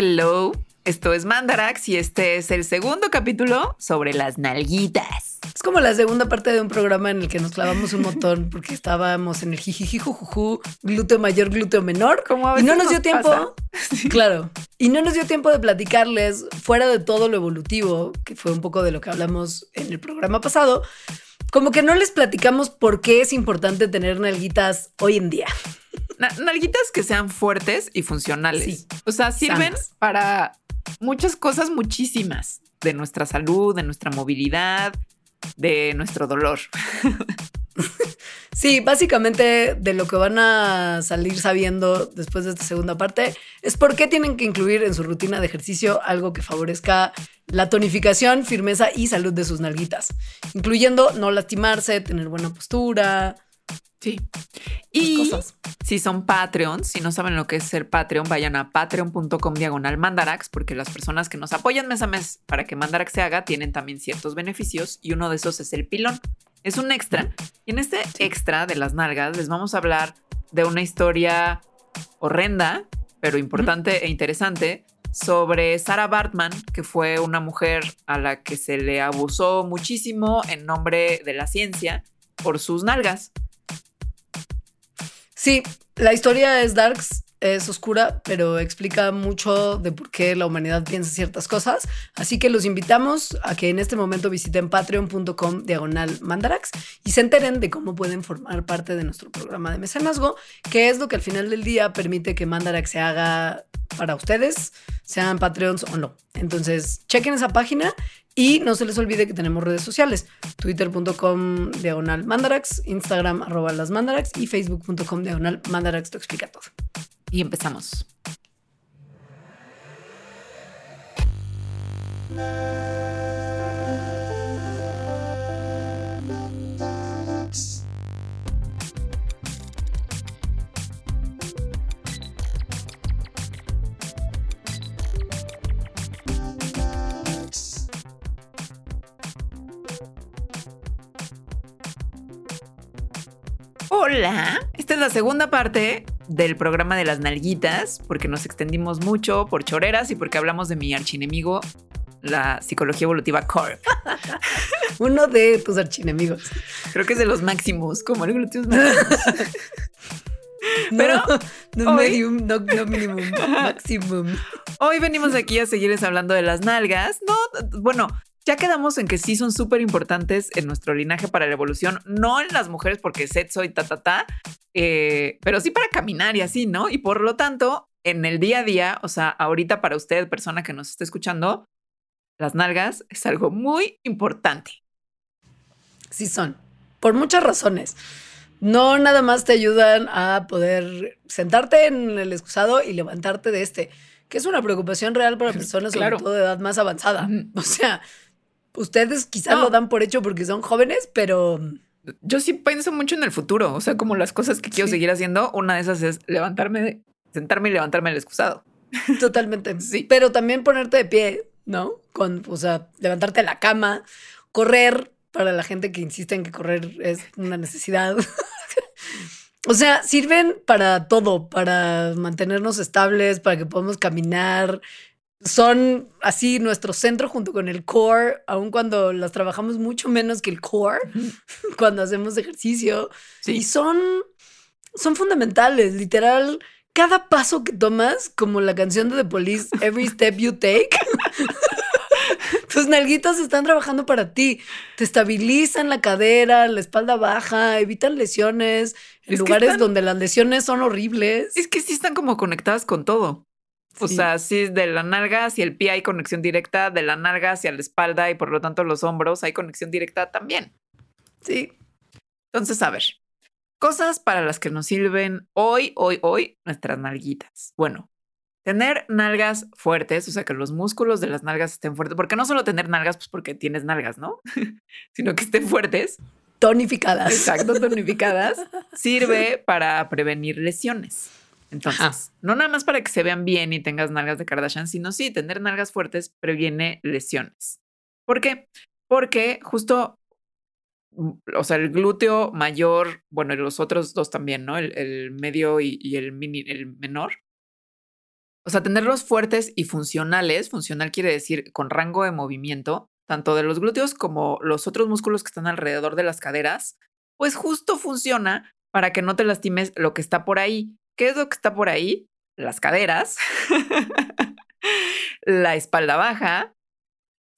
Hello, esto es Mandarax y este es el segundo capítulo sobre las nalguitas. Es como la segunda parte de un programa en el que nos clavamos un montón porque estábamos en el jijijijujuju, glúteo mayor, glúteo menor. Como y no nos dio tiempo. Claro. Y no nos dio tiempo de platicarles, fuera de todo lo evolutivo, que fue un poco de lo que hablamos en el programa pasado, como que no les platicamos por qué es importante tener nalguitas hoy en día. Nalguitas que sean fuertes y funcionales. O sea, sirven para muchas cosas, muchísimas, de nuestra salud, de nuestra movilidad, de nuestro dolor. Sí, básicamente de lo que van a salir sabiendo después de esta segunda parte es por qué tienen que incluir en su rutina de ejercicio algo que favorezca la tonificación, firmeza y salud de sus nalguitas, incluyendo no lastimarse, tener buena postura, Sí. Y si son Patreons, si no saben lo que es ser Patreon, vayan a patreon.com diagonal mandarax, porque las personas que nos apoyan mes a mes para que Mandarax se haga tienen también ciertos beneficios y uno de esos es el pilón. Es un extra. Y en este extra de las nalgas les vamos a hablar de una historia horrenda, pero importante e interesante sobre Sarah Bartman, que fue una mujer a la que se le abusó muchísimo en nombre de la ciencia por sus nalgas. Sí, la historia es darks, es oscura, pero explica mucho de por qué la humanidad piensa ciertas cosas. Así que los invitamos a que en este momento visiten patreon.com diagonal mandarax y se enteren de cómo pueden formar parte de nuestro programa de mecenazgo, que es lo que al final del día permite que Mandarax se haga para ustedes, sean Patreons o no. Entonces, chequen esa página y no se les olvide que tenemos redes sociales, twitter.com diagonal mandarax, Instagram arroba las mandarax y facebook.com diagonal mandarax, te explica todo. Y empezamos. Hola, esta es la segunda parte del programa de las nalguitas, porque nos extendimos mucho por choreras y porque hablamos de mi archienemigo, la psicología evolutiva Corp. Uno de tus archinemigos. Creo que es de los máximos, como el gluteus Pero no, medium, no, no minimum, maximum. Hoy venimos aquí a seguirles hablando de las nalgas. No, bueno, ya quedamos en que sí son súper importantes en nuestro linaje para la evolución, no en las mujeres porque sexo y ta, ta, ta, eh, pero sí para caminar y así, ¿no? Y por lo tanto, en el día a día, o sea, ahorita para usted, persona que nos está escuchando, las nalgas es algo muy importante. Sí son, por muchas razones. No nada más te ayudan a poder sentarte en el excusado y levantarte de este, que es una preocupación real para personas sobre todo de edad más avanzada. O sea, Ustedes quizás lo dan por hecho porque son jóvenes, pero... Yo sí pienso mucho en el futuro, o sea, como las cosas que quiero seguir haciendo, una de esas es levantarme, sentarme y levantarme el excusado. Totalmente. sí. Pero también ponerte de pie, ¿no? Con, o sea, levantarte de la cama, correr, para la gente que insiste en que correr es una necesidad. o sea, sirven para todo, para mantenernos estables, para que podamos caminar, son así nuestro centro junto con el core, aun cuando las trabajamos mucho menos que el core, cuando hacemos ejercicio. Y son, son fundamentales, literal. Cada paso que tomas, como la canción de The Police, Every Step You Take, tus nalguitas están trabajando para ti. Te estabilizan la cadera, la espalda baja, evitan lesiones en lugares donde las lesiones son horribles. Es que sí están como conectadas con todo. O sea, sí, de la nalga hacia el pie hay conexión directa, de la nalga hacia la espalda y por lo tanto los hombros hay conexión directa también. Sí. Entonces, a ver, cosas para las que nos sirven hoy, hoy, hoy nuestras nalguitas. Bueno, tener nalgas fuertes, o sea, que los músculos de las nalgas estén fuertes, porque no solo tener nalgas, pues porque tienes nalgas, ¿no? Sino que estén fuertes. Tonificadas. Exacto, tonificadas. sirve para prevenir lesiones. Entonces, no nada más para que se vean bien y tengas nalgas de Kardashian, sino sí, tener nalgas fuertes previene lesiones. ¿Por qué? Porque justo, o sea, el glúteo mayor, bueno, y los otros dos también, ¿no? El, medio y, el, mini, el menor. o sea, tenerlos fuertes y funcionales, funcional quiere decir con rango de movimiento, tanto de los glúteos como los otros músculos que están alrededor de las caderas, pues justo funciona para que no te lastimes lo que está por ahí. ¿Qué es lo que está por ahí? Las caderas, la espalda baja,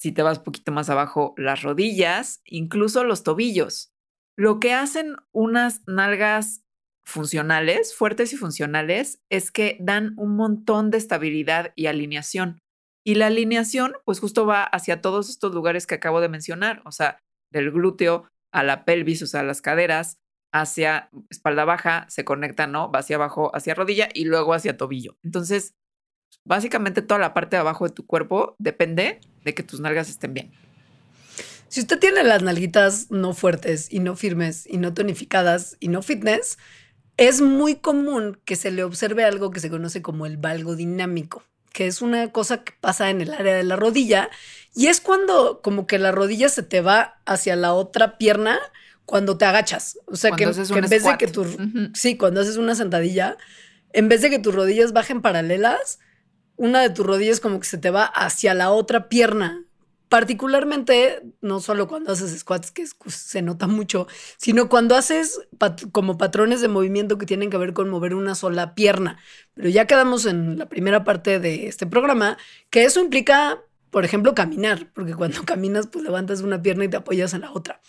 si te vas un poquito más abajo, las rodillas, incluso los tobillos. Lo que hacen unas nalgas funcionales, fuertes y funcionales, es que dan un montón de estabilidad y alineación. Y la alineación, pues justo va hacia todos estos lugares que acabo de mencionar, o sea, del glúteo a la pelvis, o sea, las caderas, hacia espalda baja, se conecta, ¿no? Va hacia abajo, hacia rodilla y luego hacia tobillo. Entonces, básicamente toda la parte de abajo de tu cuerpo depende de que tus nalgas estén bien. Si usted tiene las nalguitas no fuertes y no firmes y no tonificadas y no fitness, es muy común que se le observe algo que se conoce como el valgo dinámico, que es una cosa que pasa en el área de la rodilla y es cuando como que la rodilla se te va hacia la otra pierna cuando te agachas. O sea, que, en vez de que tu... Sí, cuando haces una sentadilla, en vez de que tus rodillas bajen paralelas, una de tus rodillas como que se te va hacia la otra pierna particularmente, no solo cuando haces squats, que se nota mucho, sino cuando haces como patrones de movimiento que tienen que ver con mover una sola pierna. Pero ya quedamos en la primera parte de este programa, que eso implica, por ejemplo, caminar, porque cuando caminas, pues levantas una pierna y te apoyas en la otra.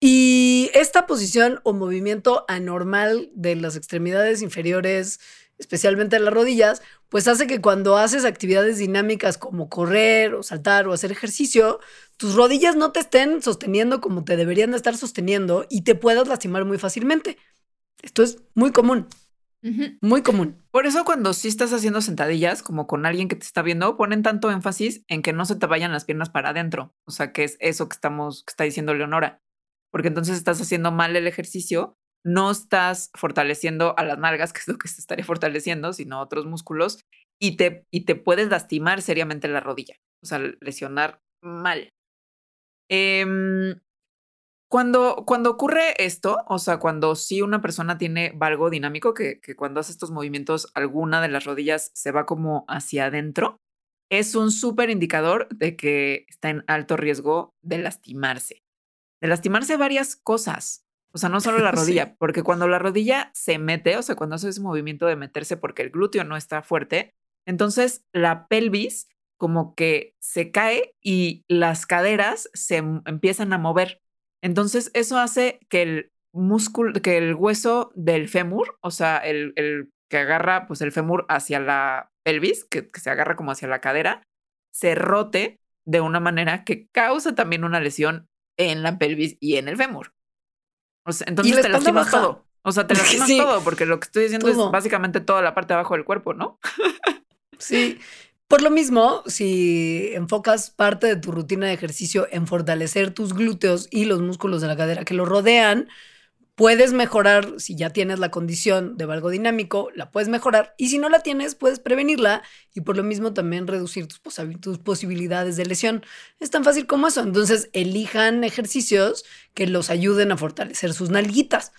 Y esta posición o movimiento anormal de las extremidades inferiores, especialmente las rodillas, pues hace que cuando haces actividades dinámicas como correr o saltar o hacer ejercicio, tus rodillas no te estén sosteniendo como te deberían de estar sosteniendo y te puedas lastimar muy fácilmente. Esto es muy común. Muy común. Por eso cuando sí estás haciendo sentadillas, como con alguien que te está viendo, ponen tanto énfasis en que no se te vayan las piernas para adentro. O sea, que es eso que estamos, que está diciendo Leonora. Porque entonces estás haciendo mal el ejercicio no estás fortaleciendo a las nalgas, que es lo que se estaría fortaleciendo, sino otros músculos, y te, y te puedes lastimar seriamente la rodilla, o sea, lesionar mal. Em, cuando, cuando ocurre esto, o sea, cuando sí una persona tiene valgo dinámico, que, que cuando hace estos movimientos, alguna de las rodillas se va como hacia adentro, es un súper indicador de que está en alto riesgo de lastimarse. De lastimarse varias cosas. O sea, no solo la rodilla, porque cuando la rodilla se mete, o sea, cuando hace ese movimiento de meterse porque el glúteo no está fuerte, entonces la pelvis como que se cae y las caderas se empiezan a mover. Entonces eso hace que el músculo, que el hueso del fémur, o sea, el, el que agarra pues el fémur hacia la pelvis, que, que se agarra como hacia la cadera, se rote de una manera que causa también una lesión en la pelvis y en el fémur entonces te lastimas todo. O sea, te lastimas todo, porque lo que estoy diciendo es básicamente toda la parte de abajo del cuerpo, ¿no? sí. Por lo mismo, si enfocas parte de tu rutina de ejercicio en fortalecer tus glúteos y los músculos de la cadera que lo rodean, puedes mejorar, si ya tienes la condición de valgo dinámico, la puedes mejorar y si no la tienes, puedes prevenirla y por lo mismo también reducir tus, tus, posibilidades de lesión. Es tan fácil como eso. Entonces, elijan ejercicios que los ayuden a fortalecer sus nalguitas.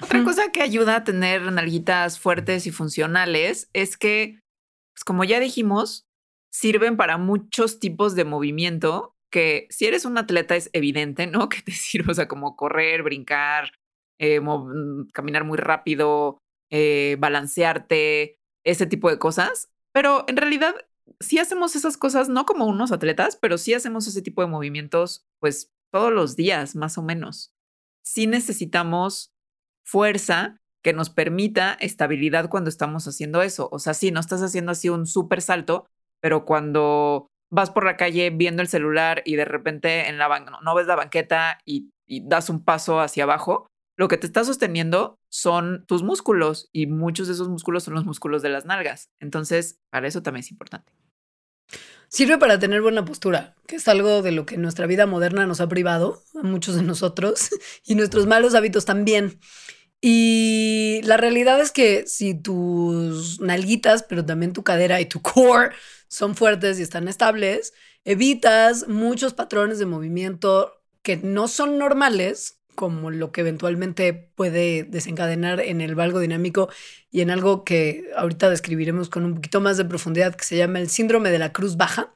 Otra cosa que ayuda a tener nalguitas fuertes y funcionales es que, pues como ya dijimos, sirven para muchos tipos de movimiento que si eres un atleta es evidente, ¿no? Que te sirve, o sea, como correr, brincar, eh, mm, caminar muy rápido, eh, balancearte, ese tipo de cosas. Pero en realidad sí hacemos esas cosas, no como unos atletas, pero sí hacemos ese tipo de movimientos, pues todos los días, más o menos. Sí necesitamos fuerza que nos permita estabilidad cuando estamos haciendo eso. O sea, sí, no estás haciendo así un súper salto, pero cuando vas por la calle viendo el celular y de repente en la no, no ves la banqueta y, y das un paso hacia abajo, lo que te está sosteniendo son tus músculos y muchos de esos músculos son los músculos de las nalgas. Entonces, para eso también es importante. Sirve para tener buena postura, que es algo de lo que nuestra vida moderna nos ha privado a muchos de nosotros y nuestros malos hábitos también. Y la realidad es que si tus nalguitas, pero también tu cadera y tu core son fuertes y están estables, evitas muchos patrones de movimiento que no son normales como lo que eventualmente puede desencadenar en el valgo dinámico y en algo que ahorita describiremos con un poquito más de profundidad que se llama el síndrome de la cruz baja.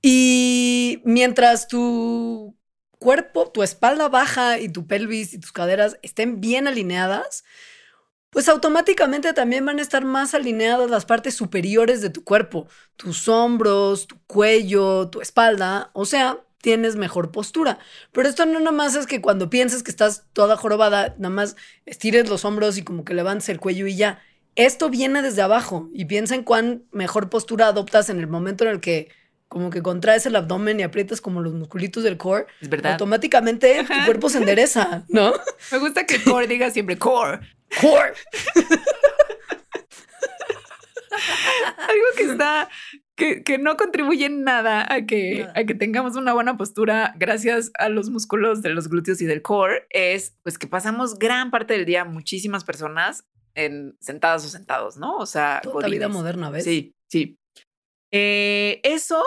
Y mientras tu cuerpo, tu espalda baja y tu pelvis y tus caderas estén bien alineadas, pues automáticamente también van a estar más alineadas las partes superiores de tu cuerpo, tus hombros, tu cuello, tu espalda, o sea, tienes mejor postura. Pero esto no nada más es que cuando pienses que estás toda jorobada, nada más estires los hombros y como que levantes el cuello y ya. Esto viene desde abajo y piensa en cuán mejor postura adoptas en el momento en el que como que contraes el abdomen y aprietas como los musculitos del core. Es verdad. Automáticamente tu cuerpo se endereza, ¿no? Me gusta que core diga siempre core. Core. Algo que está que, no contribuye en nada a que, a que tengamos una buena postura gracias a los músculos de los glúteos y del core es pues que pasamos gran parte del día muchísimas personas en sentadas o sentados, ¿no? O sea, la vida moderna, ¿ves? Sí, sí. Eh, eso,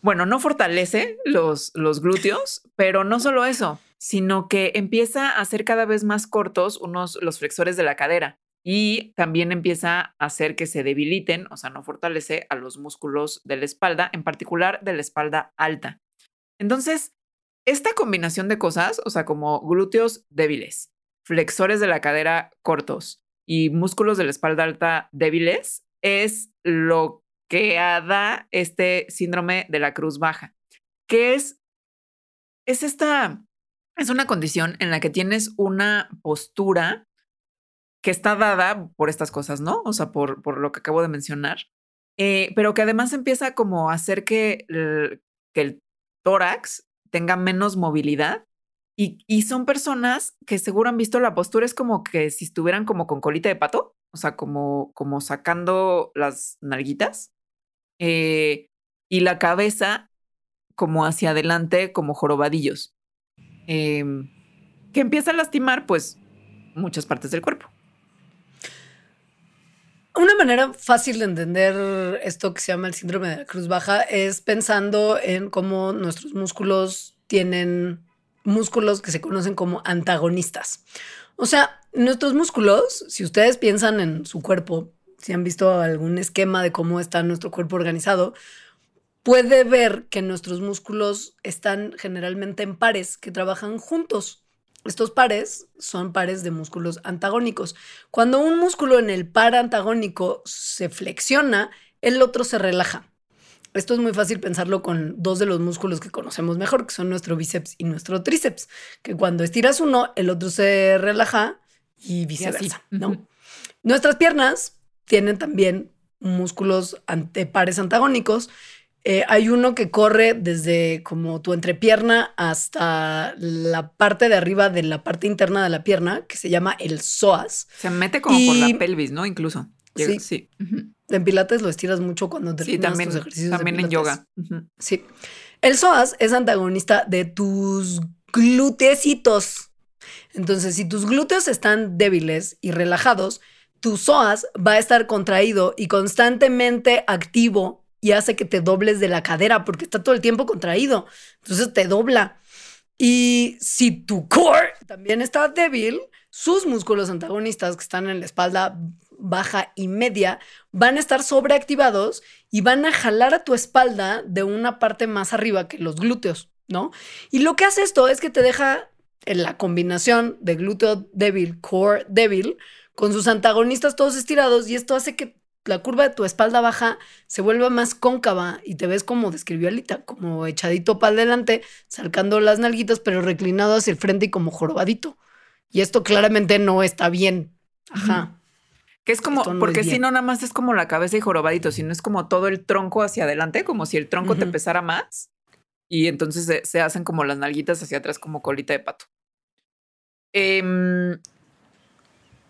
bueno, no fortalece los, los glúteos, pero no solo eso, sino que empieza a hacer cada vez más cortos unos los flexores de la cadera y también empieza a hacer que se debiliten, o sea, no fortalece a los músculos de la espalda, en particular de la espalda alta. Entonces, esta combinación de cosas, o sea, como glúteos débiles, flexores de la cadera cortos y músculos de la espalda alta débiles, es lo que da este síndrome de la cruz baja, que es, es esta, es una condición en la que tienes una postura que está dada por estas cosas, ¿no? O sea, por, por lo que acabo de mencionar, eh, pero que además empieza como a hacer que el, que el tórax tenga menos movilidad y, y, son personas que seguro han visto la postura, es como que si estuvieran como con colita de pato, o sea, como, como sacando las nalguitas eh, y la cabeza como hacia adelante, como jorobadillos, em, que empieza a lastimar pues muchas partes del cuerpo. Una manera fácil de entender esto que se llama el síndrome de la cruz baja es pensando en cómo nuestros músculos tienen músculos que se conocen como antagonistas. O sea, nuestros músculos, si ustedes piensan en su cuerpo, si han visto algún esquema de cómo está nuestro cuerpo organizado, puede ver que nuestros músculos están generalmente en pares que trabajan juntos. Estos pares son pares de músculos antagónicos. Cuando un músculo en el par antagónico se flexiona, el otro se relaja. Esto es muy fácil pensarlo con dos de los músculos que conocemos mejor, que son nuestro bíceps y nuestro tríceps, que cuando estiras uno, el otro se relaja y viceversa, ¿no? Nuestras piernas tienen también músculos ante pares antagónicos eh, hay uno que corre desde como tu entrepierna hasta la parte de arriba de la parte interna de la pierna, que se llama el psoas. Se mete como por la pelvis, ¿no? Incluso. Sí. sí. En pilates lo estiras mucho cuando te sí, también, tus ejercicios También en yoga. Sí. El psoas es antagonista de tus glúteecitos. Entonces, si tus glúteos están débiles y relajados, tu psoas va a estar contraído y constantemente activo y hace que te dobles de la cadera porque está todo el tiempo contraído. Entonces te dobla. Y si tu core también está débil, sus músculos antagonistas que están en la espalda baja y media van a estar sobreactivados y van a jalar a tu espalda de una parte más arriba que los glúteos, ¿no? Y lo que hace esto es que te deja en la combinación de glúteo débil, core débil, con sus antagonistas todos estirados y esto hace que la curva de tu espalda baja se vuelve más cóncava y te ves como describió Alita, como echadito para adelante, sacando las nalguitas, pero reclinado hacia el frente y como jorobadito. Y esto claramente no está bien. Ajá. Que es como, porque si no, nada más es como la cabeza y jorobadito, sino es como todo el tronco hacia adelante, como si el tronco te pesara más. Y entonces se, se, hacen como las nalguitas hacia atrás, como colita de pato. Eh,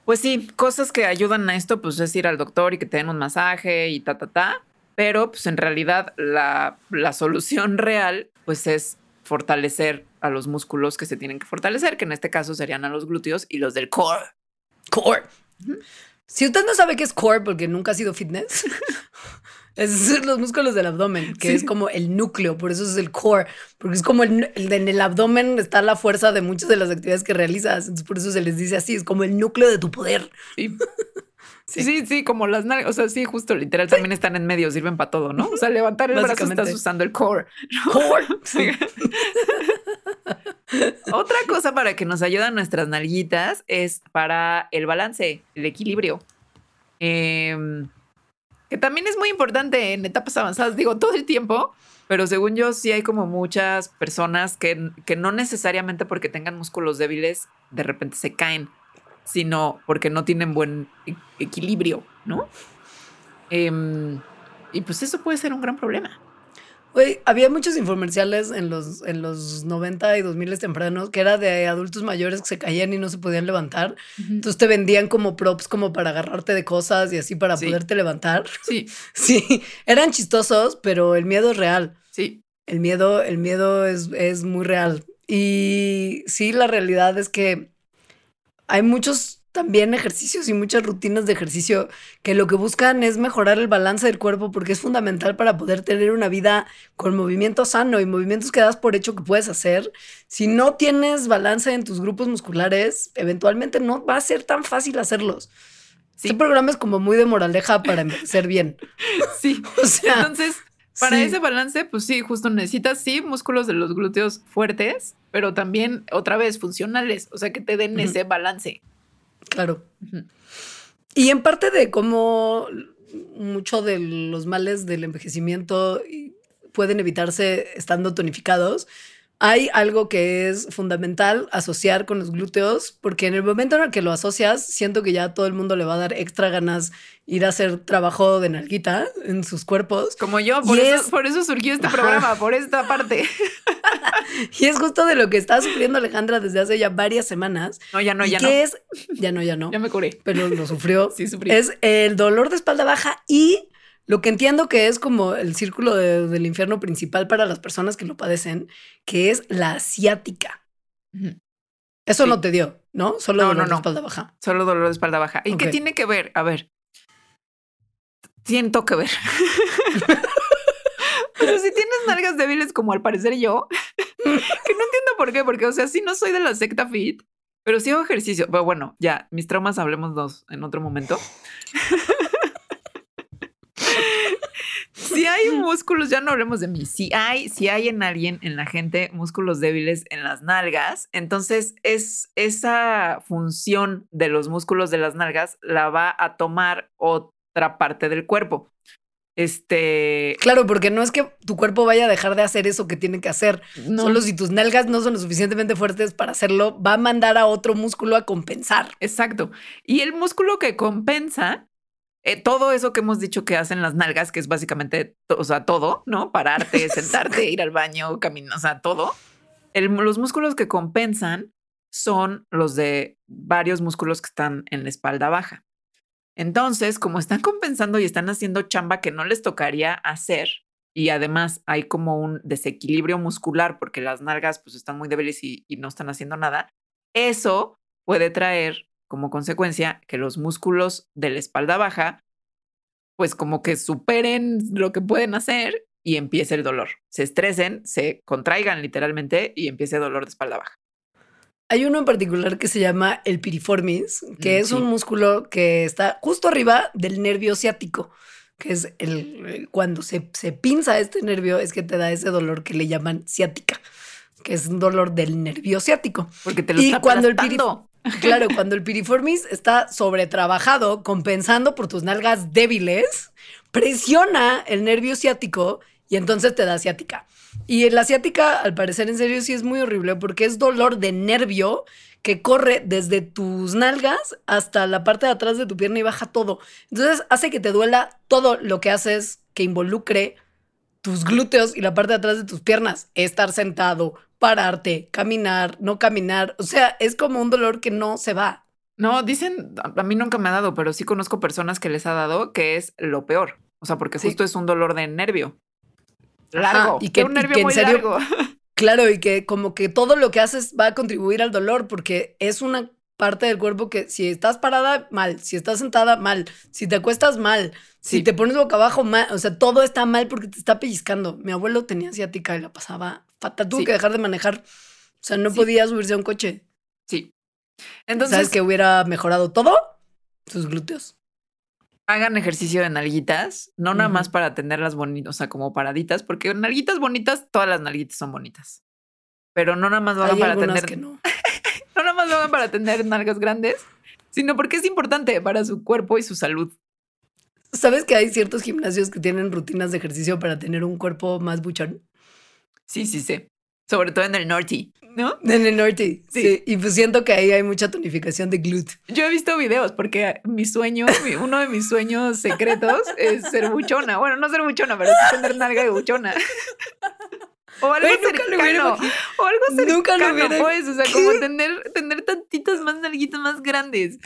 pues sí, cosas que ayudan a esto, pues es ir al doctor y que te den un masaje y ta, ta, ta. Pero pues en realidad la, solución real pues es fortalecer a los músculos que se tienen que fortalecer, que en este caso serían a los glúteos y los del core. Core. Si usted no sabe qué es core porque nunca ha sido fitness, Son los músculos del abdomen, que es como el núcleo, por eso es el core, porque es como el, en el abdomen está la fuerza de muchas de las actividades que realizas, entonces por eso se les dice así, es como el núcleo de tu poder. Sí. Sí, sí, como las nalgas, o sea, sí, justo literal también están en medio, sirven para todo, ¿no? O sea, levantar el brazo estás usando el core. Core. Sí. Otra cosa para que nos ayudan nuestras nalguitas es para el balance, el equilibrio. Em, que también es muy importante en etapas avanzadas, digo, todo el tiempo, pero según yo sí hay como muchas personas que, que no necesariamente porque tengan músculos débiles de repente se caen, sino porque no tienen buen e-, equilibrio, ¿no? Em, y pues eso puede ser un gran problema. Oye, había muchos infomerciales en los, en los 90 y 2000 tempranos que era de adultos mayores que se caían y no se podían levantar. Entonces te vendían como props como para agarrarte de cosas y así para poderte levantar. Sí. Sí, eran chistosos, pero el miedo es real. Sí. El miedo, el miedo es, es muy real. Y sí, la realidad es que hay muchos también ejercicios y muchas rutinas de ejercicio que lo que buscan es mejorar el balance del cuerpo porque es fundamental para poder tener una vida con movimiento sano y movimientos que das por hecho que puedes hacer. Si no tienes balance en tus grupos musculares, eventualmente no va a ser tan fácil hacerlos. Sí. Este programa es como muy de moraleja para ser bien. Sí. O sea, entonces para ese balance, pues sí, justo necesitas, sí, músculos de los glúteos fuertes, pero también otra vez funcionales, o sea, que te den ese balance. Claro. Y en parte de cómo mucho de los males del envejecimiento pueden evitarse estando tonificados, hay algo que es fundamental asociar con los glúteos, porque en el momento en el que lo asocias, siento que ya todo el mundo le va a dar extra ganas ir a hacer trabajo de nalguita en sus cuerpos. Como yo, por, eso, por eso surgió este programa, por esta parte. y es justo de lo que está sufriendo Alejandra desde hace ya varias semanas. No, ya no, ya no. es, ya no, ya no. Ya me curé. Pero lo sufrió. sí, sufrí. Es el dolor de espalda baja y lo que entiendo que es como el círculo del infierno principal para las personas que lo padecen, que es la asiática. Eso no te dio, ¿no? Solo dolor de espalda baja. Solo dolor de espalda baja. ¿Y qué tiene que ver? A ver. Siento que ver. Pero si tienes nalgas débiles como al parecer yo, que no entiendo por qué, porque, o sea, sí no soy de la secta fit, pero sí hago ejercicio. Pero bueno, ya, mis traumas hablemos dos en otro momento si hay músculos, ya no hablemos de mí. Si hay, si hay en alguien, en la gente, músculos débiles en las nalgas, entonces es esa función de los músculos de las nalgas la va a tomar otra parte del cuerpo. Este. Claro, porque no es que tu cuerpo vaya a dejar de hacer eso que tiene que hacer. Solo si tus nalgas no son lo suficientemente fuertes para hacerlo, va a mandar a otro músculo a compensar. Exacto. Y el músculo que compensa eh, todo eso que hemos dicho que hacen las nalgas, que es básicamente, o sea, todo, ¿no? Pararte, sentarte, ir al baño, caminar, o sea, todo. los músculos que compensan son los de varios músculos que están en la espalda baja. Entonces, como están compensando y están haciendo chamba que no les tocaría hacer, y además hay como un desequilibrio muscular porque las nalgas pues están muy débiles y no están haciendo nada, eso puede traer como consecuencia que los músculos de la espalda baja, pues como que superen lo que pueden hacer y empiece el dolor. Se estresen, se contraigan literalmente y empiece el dolor de espalda baja. Hay uno en particular que se llama el piriformis, que mm, es un músculo que está justo arriba del nervio ciático, que es el eh, cuando se, se pinza este nervio es que te da ese dolor que le llaman ciática, que es un dolor del nervio ciático. Porque te lo y está cuando el Claro, cuando el piriformis está sobretrabajado, compensando por tus nalgas débiles, presiona el nervio ciático y entonces te da ciática. Y la ciática, al parecer, en serio, sí es muy horrible porque es dolor de nervio que corre desde tus nalgas hasta la parte de atrás de tu pierna y baja todo. Entonces hace que te duela todo lo que haces que involucre tus glúteos y la parte de atrás de tus piernas. Estar sentado, pararte, caminar, no caminar. O sea, es como un dolor que no se va. No, dicen, a mí nunca me ha dado, pero sí conozco personas que les ha dado que es lo peor. O sea, porque justo es un dolor de nervio. Largo. y que un nervio muy largo. Claro, y que como que todo lo que haces va a contribuir al dolor porque es una parte del cuerpo que si estás parada, mal. Si estás sentada, mal. Si te acuestas, mal. Si te pones boca abajo, mal. O sea, todo está mal porque te está pellizcando. Mi abuelo tenía asiática y la pasaba fatal. Tuvo que dejar de manejar. O sea, no podía subirse a un coche. Sí. Entonces. ¿Sabes que hubiera mejorado todo? Sus glúteos. Hagan ejercicio de nalguitas, no nada más para tenerlas bonitas, o sea, como paraditas, porque nalguitas bonitas, todas las nalguitas son bonitas. Pero no nada más hagan para tener. Que no. Más lo hagan para tener nalgas grandes, sino porque es importante para su cuerpo y su salud. ¿Sabes que hay ciertos gimnasios que tienen rutinas de ejercicio para tener un cuerpo más buchón? Sí, sí, sí. Sobre todo en el norte, ¿no? En el norte, sí. Y pues siento que ahí hay mucha tonificación de glúteo. Yo he visto videos porque mi sueño, uno de mis sueños secretos es ser buchona. Bueno, no ser buchona, pero sí tener nalga de buchona. O algo cercano. o algo cercano, nunca lo hubiera... pues. O sea, como tener, tener tantitas más nalguitas más grandes.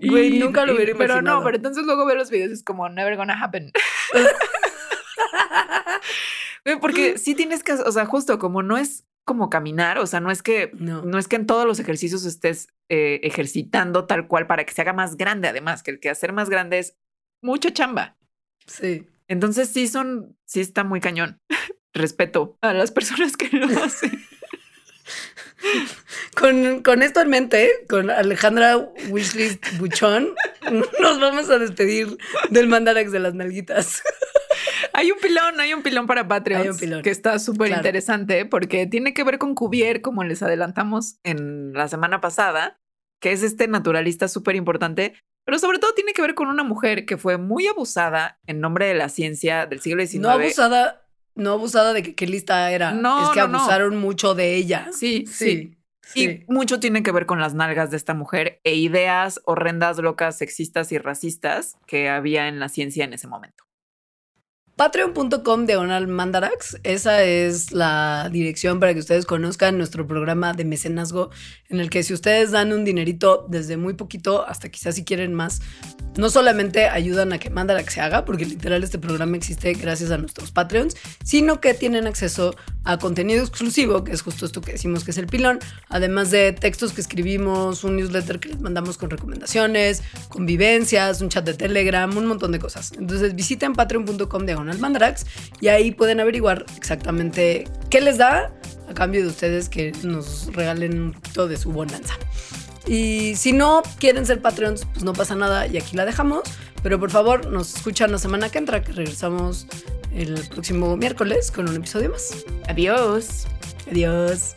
Güey, nunca lo hubiera Pero no, pero entonces luego ver los videos es como never gonna happen. Porque sí tienes que, o sea, justo como no es como caminar, o sea, no es que no, es que en todos los ejercicios estés eh, ejercitando tal cual para que se haga más grande, además, que el que hacer más grande es mucha chamba. Sí. Entonces sí son, sí está muy cañón. Respeto a las personas que lo hacen. Con, con, esto en mente, con Alejandra Wishlist Buchón, nos vamos a despedir del mandarax de las nalguitas. Hay un pilón, hay un pilón para Patreon que está súper interesante porque tiene que ver con Cuvier, como les adelantamos en la semana pasada, que es este naturalista súper importante, pero sobre todo tiene que ver con una mujer que fue muy abusada en nombre de la ciencia del siglo XIX. No abusada, no abusada de que qué lista era, no, es que abusaron mucho de ella. Sí, sí. Y mucho tiene que ver con las nalgas de esta mujer e ideas horrendas, locas, sexistas y racistas que había en la ciencia en ese momento. Patreon.com diagonal mandarax. Esa es la dirección para que ustedes conozcan nuestro programa de mecenazgo, en el que si ustedes dan un dinerito desde muy poquito hasta quizás si quieren más, no solamente ayudan a que Mandarax se haga, porque literal este programa existe gracias a nuestros Patreons, sino que tienen acceso a contenido exclusivo, que es justo esto que decimos que es el pilón, además de textos que escribimos, un newsletter que les mandamos con recomendaciones, convivencias, un chat de Telegram, un montón de cosas. Entonces visiten patreon.com diagonal al Mandarax y ahí pueden averiguar exactamente qué les da a cambio de ustedes que nos regalen poquito de su bonanza. Y si no quieren ser Patreons, pues no pasa nada y aquí la dejamos. Pero por favor, nos escuchan la semana que entra, que regresamos el próximo miércoles con un episodio más. Adiós. Adiós.